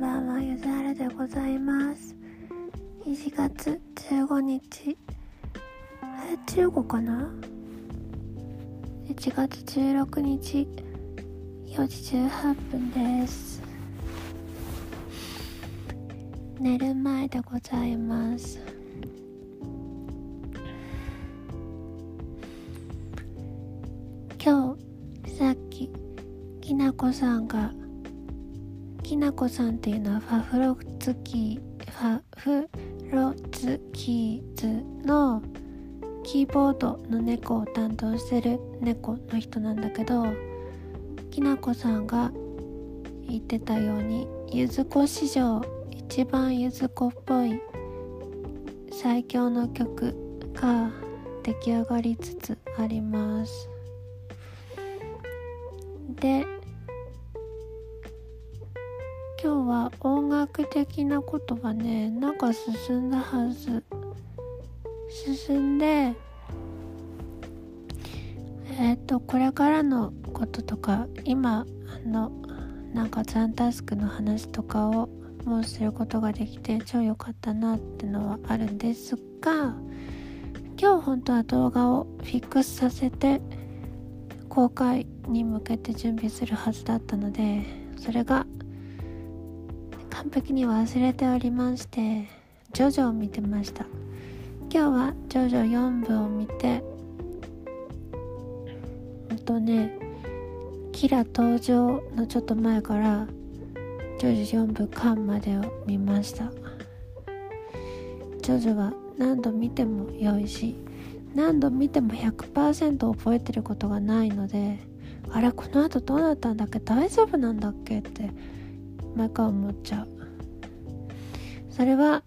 ばんは、ゆずはるでございます。1月15日、え、15かな ?1 月16日、4時18分です。寝る前でございます。今日、さっき、きなこさんがきなこさんっていうのはファフロツキファフロツキーズのキーボードの猫を担当してる猫の人なんだけどきなこさんが言ってたようにゆず子史上一番ゆず子っぽい最強の曲が出来上がりつつあります。で今日は音楽的なことはねなんか進んだはず。進んでえっ、とこれからのこととか今あのなんかザンタスクの話とかをもうすることができて超良かったなってのはあるんですが今日本当は動画をフィックスさせて公開に向けて準備するはずだったのでそれが完璧に忘れておりましてジョジョを見てました。今日はジョジョ4部を見てほんとねキラ登場のちょっと前からジョジョ4部間までを見ました。ジョジョは何度見ても良いし何度見ても100%覚えてることがないのであれこの後どうなったんだっけ大丈夫なんだっけって毎回思っちゃう。それは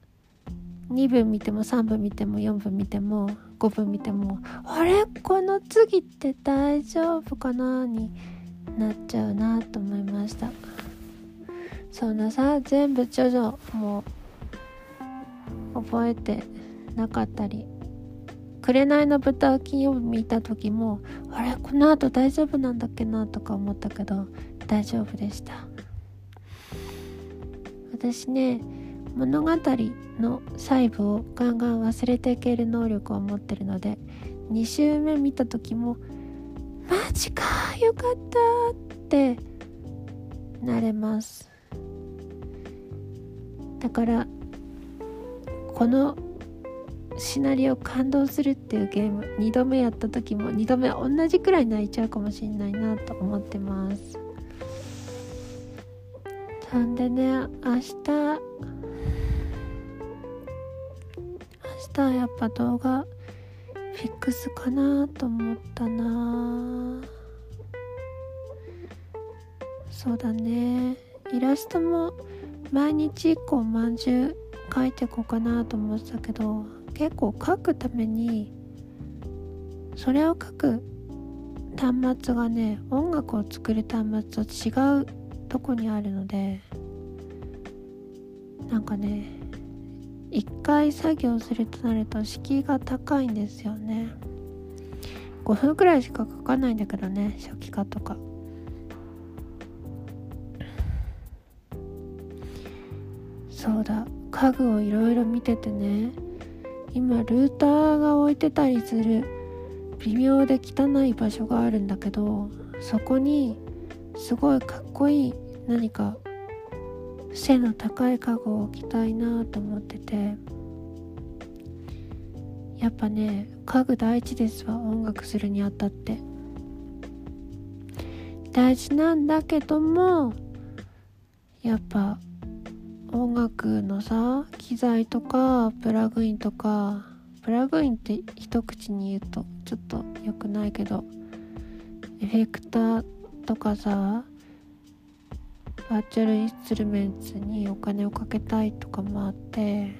2分見ても3分見ても4分見ても5分見てもあれ？この次って大丈夫かな？になっちゃうなと思いました。そんなさ全部徐々もう覚えてなかったり紅の豚を金曜日見た時もあれ？この後大丈夫なんだっけなとか思ったけど大丈夫でした。私ね物語の細部をガンガン忘れていける能力を持ってるので2週目見た時もマジかよかったってなれます。だからこのシナリオ感動するっていうゲーム2度目やった時も2度目同じくらい泣いちゃうかもしれないなと思ってます。そんでね。明日明日はやっぱ動画フィックスかなと思ったな。そうだね。イラストも毎日1個まんじゅう描いてこうかなと思ってたけど結構書くためにそれを書く端末がね音楽を作る端末と違うとこにあるのでなんかね一回作業するとなると敷居が高いんですよね。5分くらいしか書かないんだけどね初期化とか。そうだ家具をいろいろ見ててね。今ルーターが置いてたりする微妙で汚い場所があるんだけどそこにすごいかっこいい何か背の高い家具を置きたいなと思ってて。やっぱね家具大事ですわ音楽するにあたって。大事なんだけどもやっぱ音楽のさ機材とかプラグインとかプラグインって一口に言うとちょっと良くないけどエフェクターとかさバーチャルインストゥルメンツにお金をかけたいとかもあって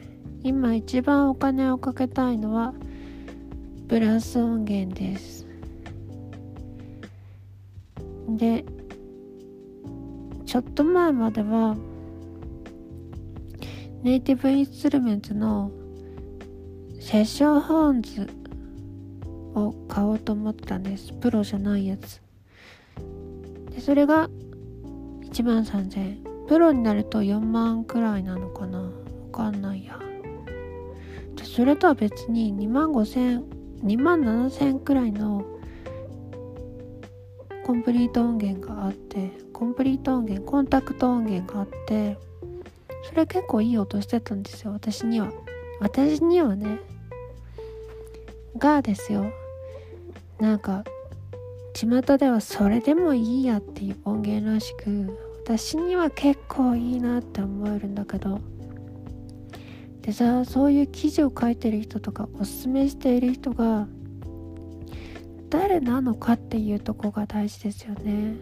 今一番お金をかけたいのはブラス音源です。でちょっと前まではネイティブインストゥルメンツのセッションホーンズを買おうと思ったんです。プロじゃないやつ。でそれが1万3000プロになると4万くらいなのかな？わかんないや。それとは別に2万5000 2万7000くらいのコンプリート音源があってコンプリート音源コンタクト音源があってそれ結構いい音してたんですよ私には。私にはね。がですよ。なんか巷ではそれでもいいやっていう音源らしく私には結構いいなって思えるんだけど。でさそういう記事を書いてる人とかおすすめしている人が誰なのかっていうとこが大事ですよね。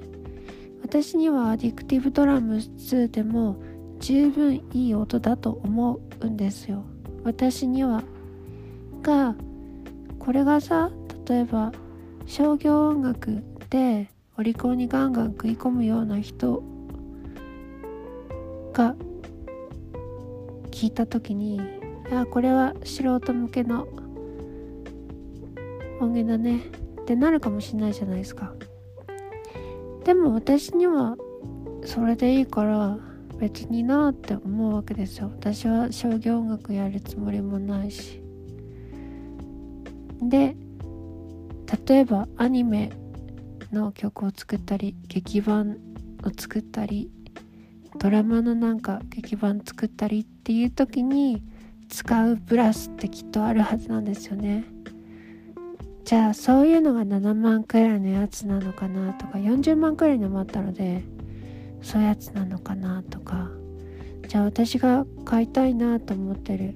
私にはアディクティブドラム2でも十分いい音だと思うんですよ。私には。がこれがさ例えば商業音楽でオリコンにガンガン食い込むような人が聞いた時にいやこれは素人向けの音源だねってなるかもしれないじゃないですか。でも私にはそれでいいから別になって思うわけですよ。私は商業音楽やるつもりもないし。で例えばアニメの曲を作ったり劇版を作ったりドラマのなんか劇版作ったりっていう時に使うブラスってきっとあるはずなんですよね。じゃあそういうのが7万くらいのやつなのかなとか40万くらいのもあったのでそういうやつなのかなとか。じゃあ私が買いたいなと思ってる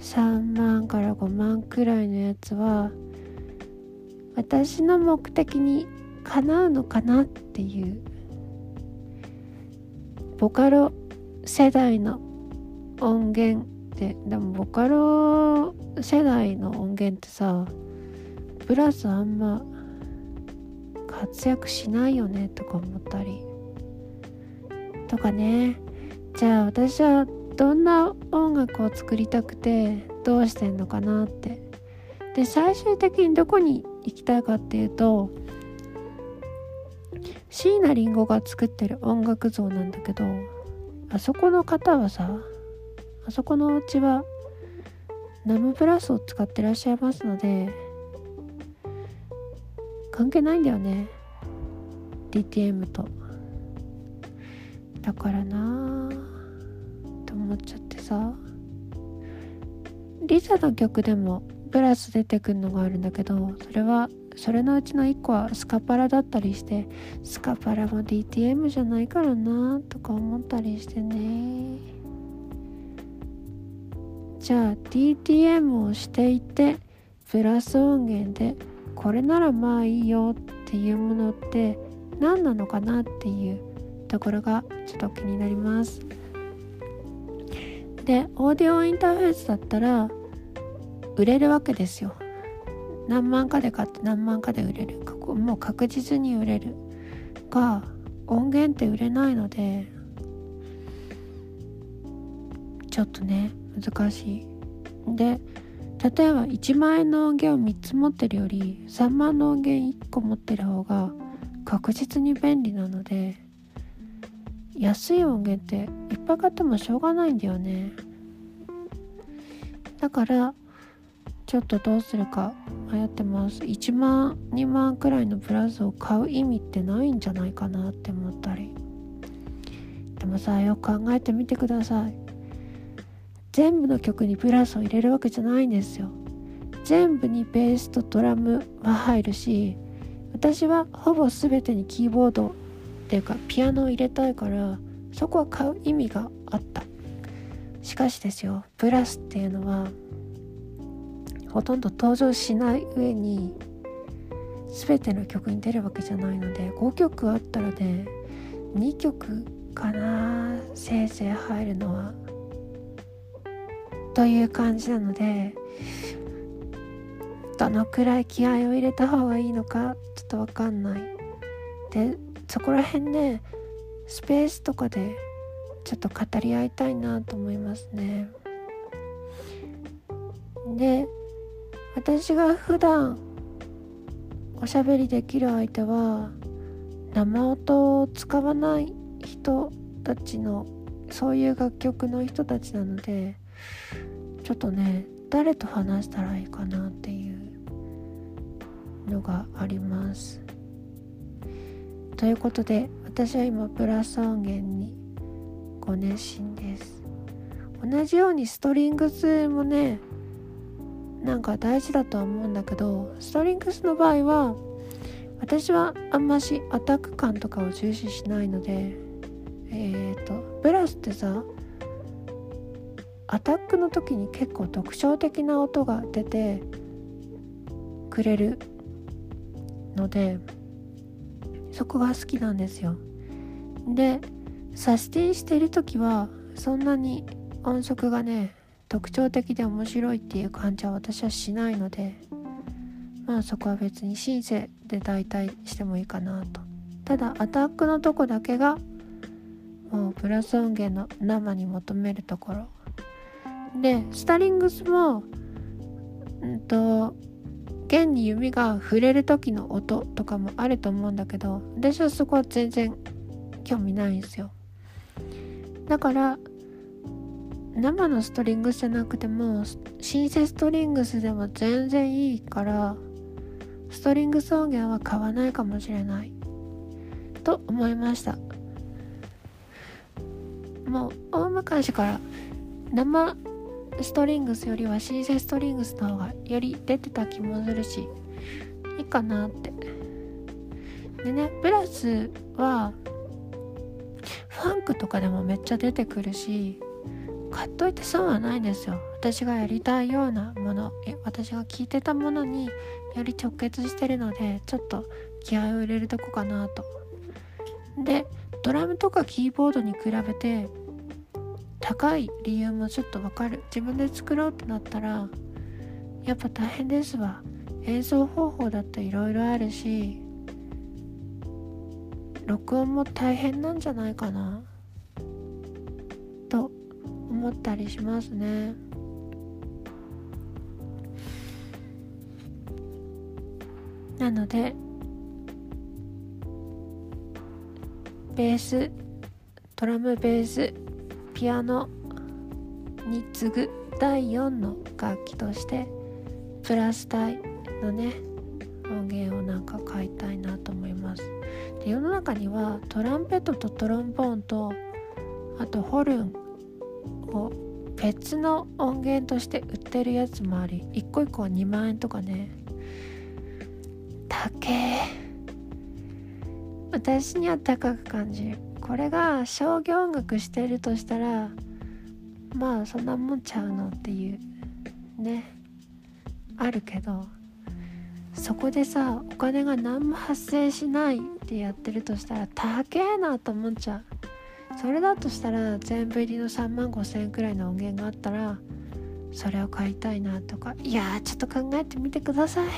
3万から5万くらいのやつは私の目的にかなうのかなっていう。ボカロ世代の音源ってでもボカロ世代の音源ってさプラスあんま活躍しないよねとか思ったり。とかね。じゃあ私はどんな音楽を作りたくてどうしてんのかなって。で最終的にどこに行きたいかっていうと椎名林檎が作ってる音楽像なんだけどあそこの方はさあそこのお家はナムプラスを使ってらっしゃいますので関係ないんだよね DTM と。だからなと思っちゃってさリサの曲でもプラス出てくるのがあるんだけどそれはそれのうちの1個はスカパラだったりしてスカパラも DTM じゃないからなとか思ったりしてね。じゃあ DTM をしていてプラス音源でこれならまあいいよっていうものって何なのかなっていうところがちょっと気になります。でオーディオインターフェースだったら売れるわけですよ。何万かで買って何万かで売れる。もう確実に売れる。が音源って売れないのでちょっとね難しい。で例えば1万円の音源を3つ持ってるより3万の音源1個持ってる方が確実に便利なので安い音源っていっぱい買ってもしょうがないんだよね。だからちょっとどうするか迷ってます。1万2万くらいのプラウスを買う意味ってないんじゃないかなって思ったり。でもさよく考えてみてください。全部の曲にプラスを入れるわけじゃないんですよ。全部にベースとドラムは入るし私はほぼ全てにキーボードっていうかピアノを入れたいからそこは買う意味があった。しかしですよブラスっていうのはほとんど登場しない上に全ての曲に出るわけじゃないので5曲あったらで2曲かなせいぜい入るのはという感じなのでどのくらい気合を入れた方がいいのかちょっと分かんない。でそこら辺でスペースとかでちょっと語り合いたいなと思いますね。で私が普段おしゃべりできる相手は生音を使わない人たちのそういう楽曲の人たちなのでちょっとね誰と話したらいいかなっていうのがあります。ということで私は今プラス音源にご熱心です同じようにストリングスもねなんか大事だとは思うんだけどストリングスの場合は私はあんましアタック感とかを重視しないのでえっ、ー、とブラスってさアタックの時に結構特徴的な音が出てくれるのでそこが好きなんですよ。でサスティンしてる時はそんなに音色がね特徴的で面白いっていう感じは私はしないのでまあそこは別にシンセで代替してもいいかなと。ただアタックのとこだけがもうプラス音源の生に求めるところ。でスタリングスもうんと弦に弓が触れる時の音とかもあると思うんだけど私はそこは全然興味ないんですよ。だから生のストリングスじゃなくてもシンセストリングスでも全然いいからストリングス音源は買わないかもしれない。と思いました。もう大昔から生ストリングスよりはシンセストリングスの方がより出てた気もするしいいかなって。でねプラスはファンクとかでもめっちゃ出てくるし買っといて損はないですよ。私がやりたいようなもの私が聞いてたものにより直結してるのでちょっと気合を入れるとこかなと。でドラムとかキーボードに比べて高い理由もちょっとわかる。自分で作ろうってなったらやっぱ大変ですわ。演奏方法だっていろいろあるし録音も大変なんじゃないかな。思ったりしますね。なのでベースドラムベースピアノに次ぐ第4の楽器としてプラス帯のね音源をなんか買いたいなと思います。で世の中にはトランペットとトロンボーンとあとホルンを別の音源として売ってるやつもあり1個1個は2万円とかね。高え。私には高く感じる。これが商業音楽してるとしたらまあそんなもんちゃうのっていうね。あるけどそこでさお金が何も発生しないってやってるとしたら高えなと思っちゃう。それだとしたら全部入りの3万5千円くらいの音源があったらそれを買いたいなとかいやちょっと考えてみてください。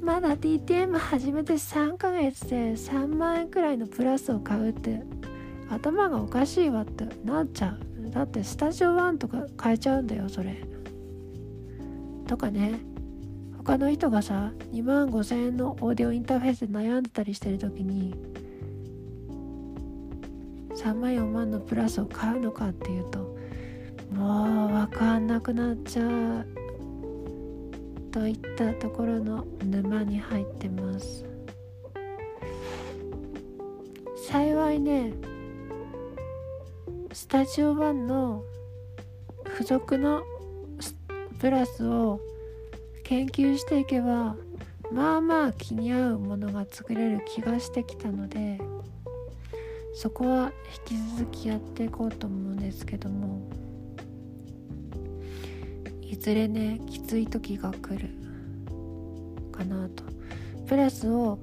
まだ DTM 始めて3ヶ月で3万円くらいのプラスを買うって頭がおかしいわってなっちゃう。だってスタジオ1とか買えちゃうんだよそれ。とかね。他の人がさ2万5千円のオーディオインターフェースで悩んでたりしてる時に3万4万のプラスを買うのかっていうともう分かんなくなっちゃうといったところの沼に入ってます。幸いねスタジオ1の付属のプラスを研究していけばまあまあ気に合うものが作れる気がしてきたのでそこは引き続きやっていこうと思うんですけどもいずれねきつい時が来るかなと。プラスを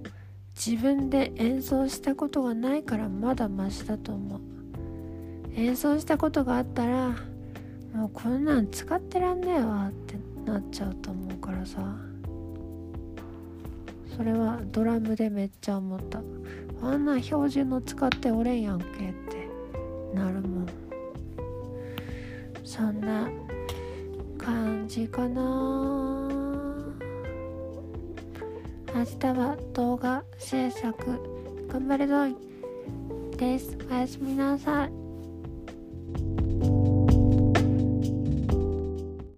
自分で演奏したことがないからまだマシだと思う。演奏したことがあったらもうこんなん使ってらんねえわってなっちゃうと思うからさ。それはドラムでめっちゃ思った。あんな標準の使っておれんやんけってなるもん。そんな感じかな。明日は動画制作頑張れぞい。です。おやすみなさい。